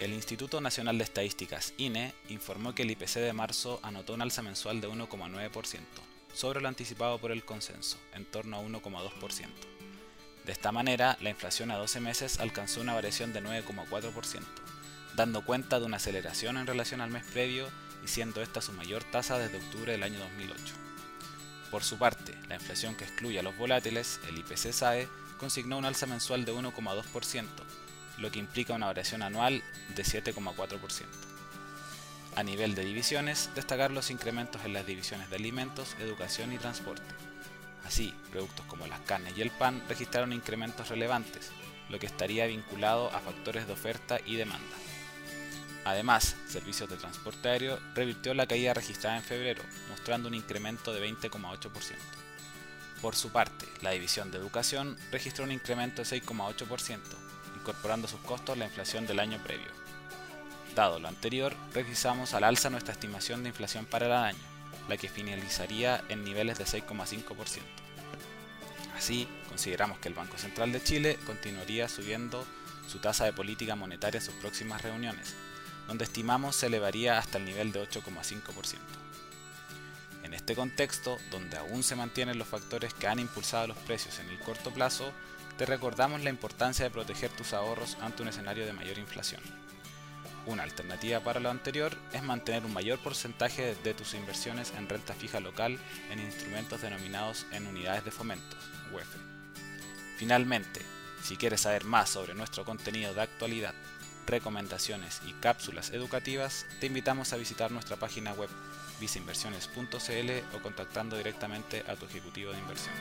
El Instituto Nacional de Estadísticas, INE, informó que el IPC de marzo anotó un alza mensual de 1,9%, sobre lo anticipado por el consenso, en torno a 1,2%. De esta manera, la inflación a 12 meses alcanzó una variación de 9,4%, dando cuenta de una aceleración en relación al mes previo y siendo esta su mayor tasa desde octubre del año 2008. Por su parte, la inflación que excluye a los volátiles, el IPC SAE, consignó un alza mensual de 1,2%, lo que implica una variación anual de 7,4%. A nivel de divisiones, destacar los incrementos en las divisiones de alimentos, educación y transporte. Así, productos como las carnes y el pan registraron incrementos relevantes, lo que estaría vinculado a factores de oferta y demanda. Además, Servicios de Transporte Aéreo revirtió la caída registrada en febrero, mostrando un incremento de 20,8%. Por su parte, la división de Educación registró un incremento de 6,8%, incorporando sus costos la inflación del año previo. Dado lo anterior, revisamos al alza nuestra estimación de inflación para el año, la que finalizaría en niveles de 6,5%. Así, consideramos que el Banco Central de Chile continuaría subiendo su tasa de política monetaria en sus próximas reuniones, donde estimamos se elevaría hasta el nivel de 8,5%. En este contexto, donde aún se mantienen los factores que han impulsado los precios en el corto plazo, te recordamos la importancia de proteger tus ahorros ante un escenario de mayor inflación. Una alternativa para lo anterior es mantener un mayor porcentaje de tus inversiones en renta fija local en instrumentos denominados en unidades de fomentos. Finalmente, si quieres saber más sobre nuestro contenido de actualidad, recomendaciones y cápsulas educativas, te invitamos a visitar nuestra página web viceinversiones.cl o contactando directamente a tu ejecutivo de inversión.